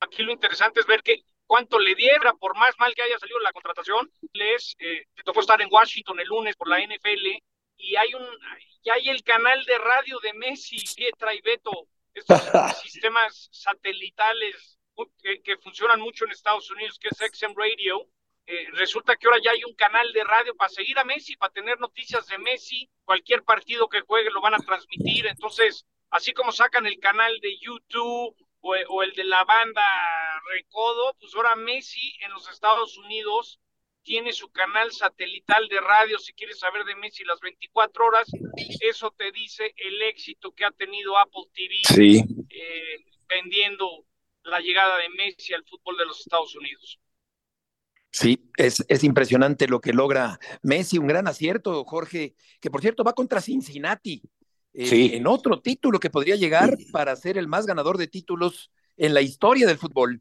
Speaker 4: Aquí lo interesante es ver que cuánto le diera, por más mal que haya salido la contratación, les eh, tocó estar en Washington el lunes por la NFL y hay un y hay el canal de radio de Messi, Pietra y Beto, estos sistemas satelitales que, que, funcionan mucho en Estados Unidos, que es XM Radio. Eh, resulta que ahora ya hay un canal de radio para seguir a Messi, para tener noticias de Messi, cualquier partido que juegue lo van a transmitir, entonces así como sacan el canal de YouTube o, el de la banda Recodo, pues ahora Messi en los Estados Unidos tiene su canal satelital de radio, si quieres saber de Messi las 24 horas, eso te dice el éxito que ha tenido Apple TV eh, vendiendo la llegada de Messi al fútbol de los Estados Unidos.
Speaker 2: Sí, es, es impresionante lo que logra Messi, un gran acierto, Jorge, que por cierto va contra Cincinnati, eh,
Speaker 3: Sí.
Speaker 2: en otro título que podría llegar para ser el más ganador de títulos en la historia del fútbol.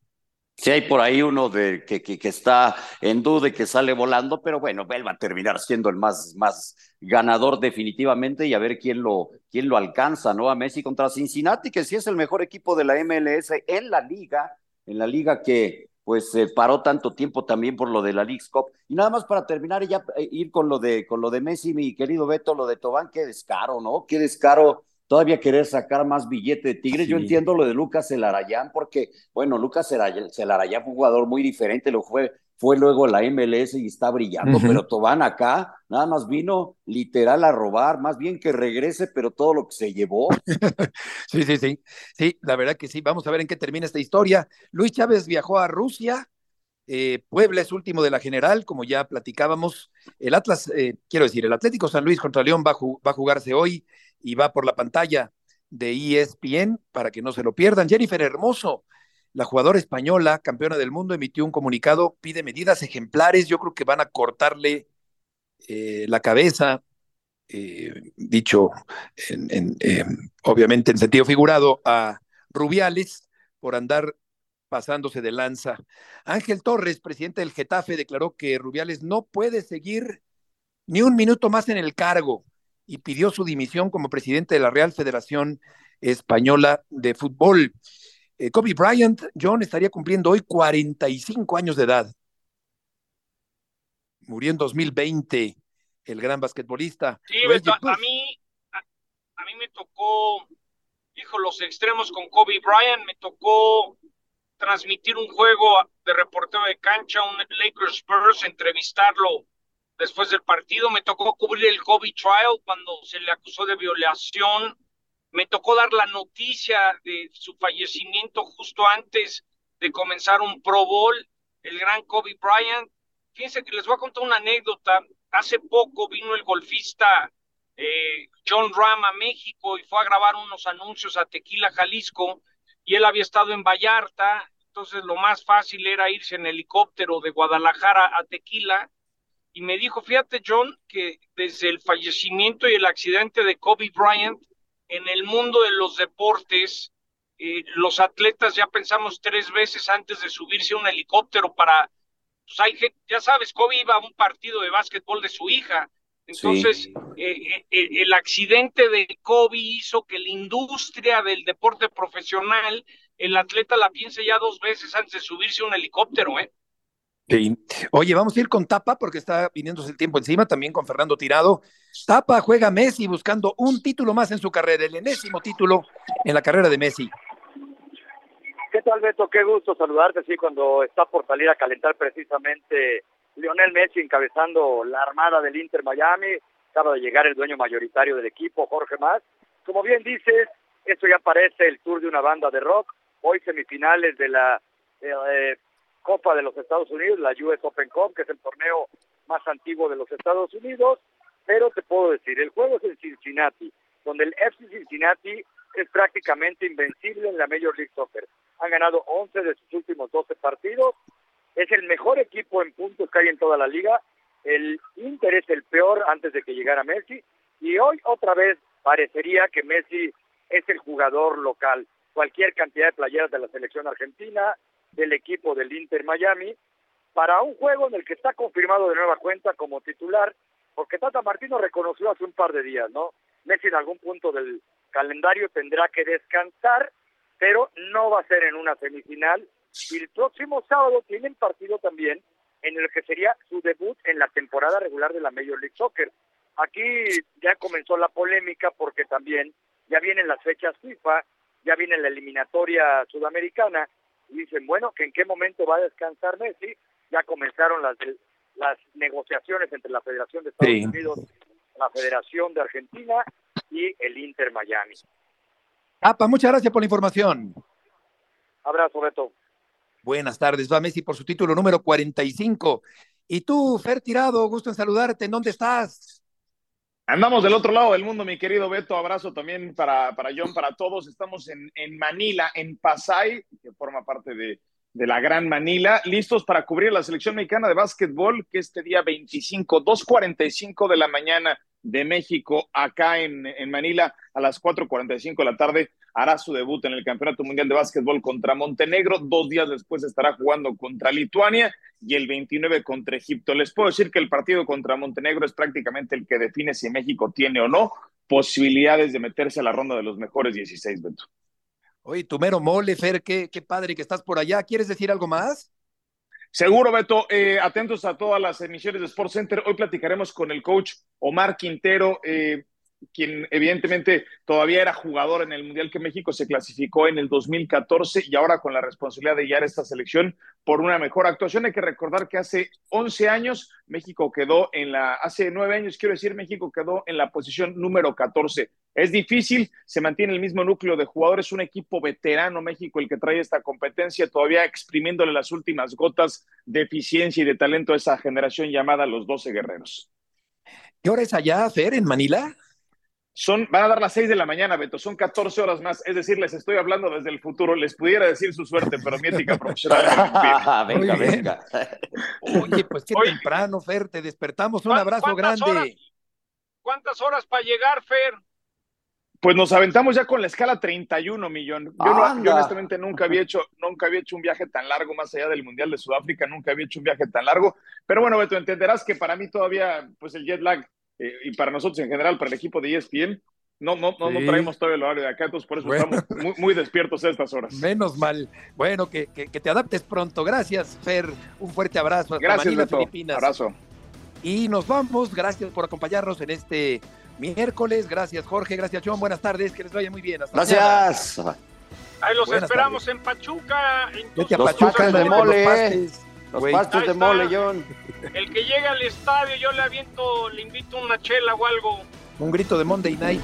Speaker 3: Sí, hay por ahí uno de, que, que, que está en duda y que sale volando, pero bueno, él va a terminar siendo el más, más ganador definitivamente y a ver quién lo, quién lo alcanza, ¿no? A Messi contra Cincinnati, que sí es el mejor equipo de la MLS en la liga, en la liga que pues eh, paró tanto tiempo también por lo de la League's Cup. Y nada más para terminar y ya eh, ir con lo de, con lo de Messi, mi querido Beto, lo de Tobán, qué descaro, ¿no? Qué descaro todavía querer sacar más billete de Tigres. Yo entiendo lo de Lucas Elarayán, porque, bueno, Lucas Elarayán fue un jugador muy diferente, lo fue, fue luego la MLS y está brillando, pero Tobán acá nada más vino literal a robar, más bien que regrese, pero todo lo que se llevó.
Speaker 2: Sí, sí, sí. Sí, la verdad que sí. Vamos a ver en qué termina esta historia. Luis Chávez viajó a Rusia. eh, Puebla es último de la general, como ya platicábamos. El Atlas, eh, quiero decir, el Atlético San Luis contra León va a, va a jugarse hoy y va por la pantalla de ESPN para que no se lo pierdan. Jennifer Hermoso, la jugadora española, campeona del mundo, emitió un comunicado, pide medidas ejemplares. Yo creo que van a cortarle eh, la cabeza, eh, dicho en, eh, obviamente en sentido figurado, a Rubiales por andar pasándose de lanza. Ángel Torres, presidente del Getafe, declaró que Rubiales no puede seguir ni un minuto más en el cargo y pidió su dimisión como presidente de la Real Federación Española de Fútbol. Eh, Kobe Bryant, John, estaría cumpliendo hoy 45 años de edad. Murió en 2020 el gran basquetbolista.
Speaker 4: Sí, Beto, a mí, a, a mí me tocó, dijo los extremos con Kobe Bryant, me tocó transmitir un juego de reportero de cancha, un Lakers Spurs, entrevistarlo después del partido, me tocó cubrir el Kobe Trial cuando se le acusó de violación, me tocó dar la noticia de su fallecimiento justo antes de comenzar un Pro Bowl, el gran Kobe Bryant. Fíjense que les voy a contar una anécdota. Hace poco vino el golfista eh, John Ram a México y fue a grabar unos anuncios a Tequila, Jalisco, y él había estado en Vallarta, entonces lo más fácil era irse en helicóptero de Guadalajara a Tequila, y me dijo, fíjate John, que desde el fallecimiento y el accidente de Kobe Bryant, en el mundo de los deportes, eh, los atletas ya pensamos tres veces antes de subirse a un helicóptero para, pues hay gente, ya sabes, Kobe iba a un partido de básquetbol de su hija, entonces
Speaker 3: Sí.
Speaker 4: eh, eh, el accidente de Kobe hizo que la industria del deporte profesional, el atleta la piense ya dos veces antes de subirse a un helicóptero, ¿eh?
Speaker 2: Sí. Oye, vamos a ir con Tapa porque está viniéndose el tiempo encima, también con Fernando Tirado. Tapa juega Messi buscando un título más en su carrera, el enésimo título en la carrera de Messi.
Speaker 12: ¿Qué tal, Beto? Qué gusto saludarte, sí, cuando está por salir a calentar precisamente Lionel Messi encabezando la armada del Inter Miami. Acaba de llegar el dueño mayoritario del equipo, Jorge Más. Como bien dices, esto ya parece el tour de una banda de rock. Hoy semifinales de la eh, Copa de los Estados Unidos, la US Open Cup, que es el torneo más antiguo de los Estados Unidos. Pero te puedo decir, el juego es en Cincinnati, donde el FC Cincinnati es prácticamente invencible en la Major League Soccer. Han ganado 11 de sus últimos 12 partidos. Es el mejor equipo en puntos que hay en toda la liga. El Inter es el peor antes de que llegara Messi. Y hoy otra vez parecería que Messi es el jugador local. Cualquier cantidad de playeras de la selección argentina, del equipo del Inter Miami, para un juego en el que está confirmado de nueva cuenta como titular, porque Tata Martino reconoció hace un par de días, ¿no? Messi en algún punto del calendario tendrá que descansar, pero no va a ser en una semifinal. Y el próximo sábado tienen partido también en el que sería su debut en la temporada regular de la Major League Soccer. Aquí ya comenzó la polémica porque también ya vienen las fechas FIFA, ya viene la eliminatoria sudamericana y dicen, bueno, que en qué momento va a descansar Messi. Ya comenzaron las, las negociaciones entre la Federación de Estados
Speaker 2: Sí.
Speaker 12: Unidos, la Federación de Argentina y el Inter Miami.
Speaker 2: Tapa, muchas gracias por la información.
Speaker 12: Abrazo, Beto.
Speaker 2: Buenas tardes, va Messi por su título número 45. Y tú, Fer Tirado, gusto en saludarte. ¿En dónde estás?
Speaker 13: Andamos del otro lado del mundo, mi querido Beto. Abrazo también para, para John, para todos. Estamos en, en Manila, en Pasay, que forma parte de, de la Gran Manila, listos para cubrir la selección mexicana de básquetbol que este día 25, 2.45 de la mañana de México, acá en, en Manila, a las 4.45 de la tarde, hará su debut en el Campeonato Mundial de Básquetbol contra Montenegro. Dos días después estará jugando contra Lituania y el 29 contra Egipto. Les puedo decir que el partido contra Montenegro es prácticamente el que define si México tiene o no posibilidades de meterse a la ronda de los mejores 16, Beto.
Speaker 2: Oye, tu mero mole, Fer, qué, qué padre que estás por allá. ¿Quieres decir algo más?
Speaker 13: Seguro, Beto. Eh, atentos a todas las emisiones de Sports Center. Hoy platicaremos con el coach Omar Quintero. Eh, quien evidentemente todavía era jugador en el Mundial que México se clasificó en el 2014 y ahora con la responsabilidad de guiar esta selección por una mejor actuación. Hay que recordar que hace 11 años México quedó en la, hace 9 años quiero decir, México quedó en la posición número 14. Es difícil, se mantiene el mismo núcleo de jugadores, un equipo veterano México el que trae esta competencia, todavía exprimiéndole las últimas gotas de eficiencia y de talento a esa generación llamada los 12 guerreros.
Speaker 2: ¿Qué hora es allá, Fer, en Manila?
Speaker 13: Son, van a dar las 6 de la mañana, Beto, son 14 horas más. Es decir, les estoy hablando desde el futuro. Les pudiera decir su suerte, pero mi ética profesional.
Speaker 3: venga, venga.
Speaker 2: Oye, pues qué Oye. temprano, Fer, te despertamos. Un abrazo grande.
Speaker 4: Horas, ¿Cuántas horas para llegar, Fer?
Speaker 13: Pues nos aventamos ya con la escala 31 millón. Yo, no, yo, honestamente nunca había hecho, nunca había hecho un viaje tan largo más allá del Mundial de Sudáfrica, nunca había hecho un viaje tan largo. Pero bueno, Beto, entenderás que para mí todavía, pues el jet lag eh, y para nosotros en general, para el equipo de ESPN, no, no, no, sí. no traemos todavía el horario de acá, entonces por eso bueno. estamos muy, muy, despiertos a estas horas.
Speaker 2: Menos mal. Bueno, que, que, que, te adaptes pronto. Gracias, Fer. Un fuerte abrazo.
Speaker 13: Hasta Gracias,
Speaker 2: Manila,
Speaker 13: Beto.
Speaker 2: Filipinas.
Speaker 13: Abrazo.
Speaker 2: Y nos vamos. Gracias por acompañarnos en este miércoles. Gracias, Jorge. Gracias, John. Buenas tardes. Que les vaya muy bien. Hasta
Speaker 3: Gracias.
Speaker 4: Mañana. Ahí los Buenas esperamos tardes. en Pachuca. En
Speaker 3: Vete a Pachuca de mole. Los pastes de mole, John.
Speaker 4: El que llega al estadio, yo le aviento, le invito una chela o algo.
Speaker 2: Un grito de Monday Night.